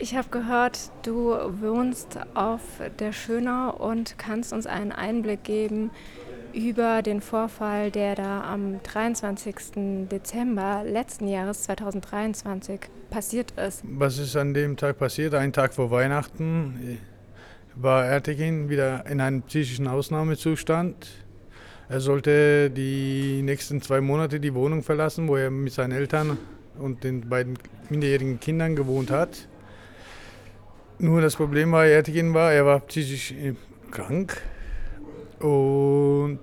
Ich habe gehört, du wohnst auf der Schönau und kannst uns einen Einblick geben über den Vorfall, der da am 23. Dezember letzten Jahres 2023 passiert ist. Was ist an dem Tag passiert? Ein Tag vor Weihnachten war Ertekin wieder in einem psychischen Ausnahmezustand. Er sollte die nächsten zwei Monate die Wohnung verlassen, wo er mit seinen Eltern und den beiden minderjährigen Kindern gewohnt hat. Nur das Problem war, Ertekin war, er war psychisch krank und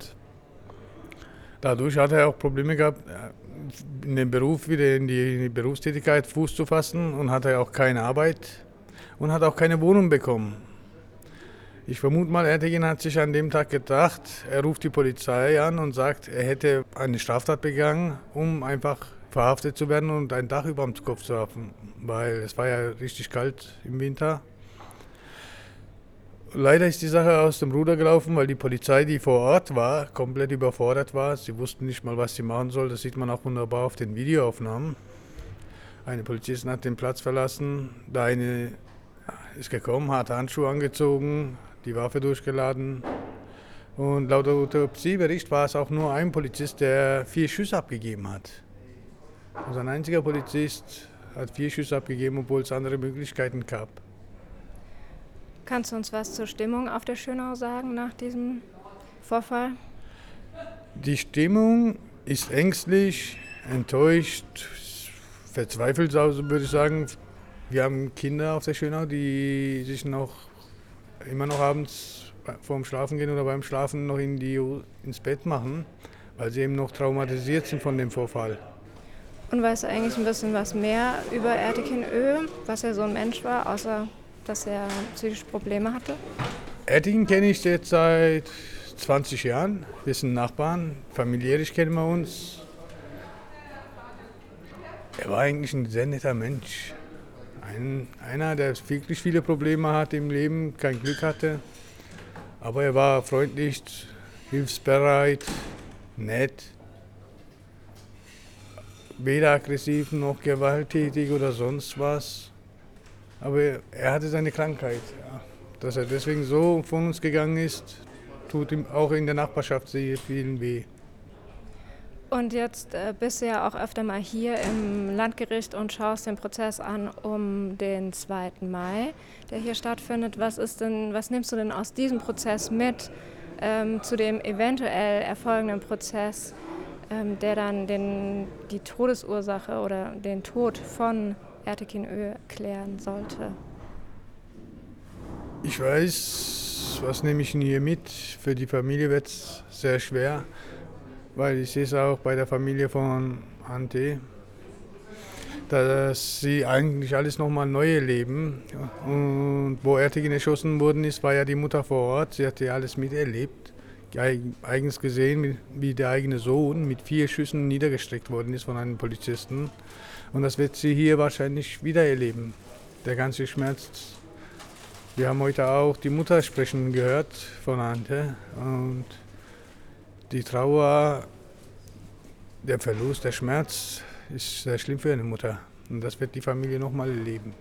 dadurch hat er auch Probleme gehabt, in den Beruf wieder in die, in die Berufstätigkeit Fuß zu fassen und hatte auch keine Arbeit und hat auch keine Wohnung bekommen. Ich vermute mal, Ertekin hat sich an dem Tag gedacht, er ruft die Polizei an und sagt, er hätte eine Straftat begangen, um einfach verhaftet zu werden und ein Dach über dem Kopf zu haben, weil es war ja richtig kalt im Winter. Leider ist die Sache aus dem Ruder gelaufen, weil die Polizei, die vor Ort war, komplett überfordert war. Sie wussten nicht mal, was sie machen soll. Das sieht man auch wunderbar auf den Videoaufnahmen. Eine Polizistin hat den Platz verlassen. Der eine ist gekommen, hat Handschuhe angezogen, die Waffe durchgeladen. Und laut Autopsiebericht war es auch nur ein Polizist, der vier Schüsse abgegeben hat. Also ein einziger Polizist hat vier Schüsse abgegeben, obwohl es andere Möglichkeiten gab. Kannst du uns was zur Stimmung auf der Schönau sagen nach diesem Vorfall? Die Stimmung ist ängstlich, enttäuscht, verzweifelt, würde ich sagen. Wir haben Kinder auf der Schönau, die sich noch immer noch abends vorm Schlafen gehen oder beim Schlafen noch in die, ins Bett machen, weil sie eben noch traumatisiert sind von dem Vorfall. Und weißt du eigentlich ein bisschen was mehr über Ertekin Ö, was er so ein Mensch war, außer dass er psychische Probleme hatte? Ertekin kenne ich jetzt seit 20 Jahren. Wir sind Nachbarn, familiärisch kennen wir uns. Er war eigentlich ein sehr netter Mensch. Ein, einer, der wirklich viele Probleme hatte im Leben, kein Glück hatte. Aber er war freundlich, hilfsbereit, nett weder aggressiv noch gewalttätig oder sonst was. Aber er hatte seine Krankheit. Ja. Dass er deswegen so von uns gegangen ist, tut ihm auch in der Nachbarschaft sehr vielen weh. Und jetzt äh, bist du ja auch öfter mal hier im Landgericht und schaust den Prozess an um den 2. Mai, der hier stattfindet. Was, ist denn, was nimmst du denn aus diesem Prozess mit ähm, zu dem eventuell erfolgenden Prozess ähm, der dann den, die Todesursache oder den Tod von Ertekin Ö klären sollte. Ich weiß, was nehme ich denn hier mit? Für die Familie wird es sehr schwer, weil ich sehe es auch bei der Familie von Ante, dass sie eigentlich alles nochmal neu erleben. Und wo Ertekin erschossen worden ist, war ja die Mutter vor Ort. Sie hatte ja alles miterlebt eigens gesehen, wie der eigene Sohn mit vier Schüssen niedergestreckt worden ist von einem Polizisten. Und das wird sie hier wahrscheinlich wieder erleben. Der ganze Schmerz. Wir haben heute auch die Mutter sprechen gehört von Ante. Und die Trauer, der Verlust, der Schmerz ist sehr schlimm für eine Mutter. Und das wird die Familie nochmal erleben.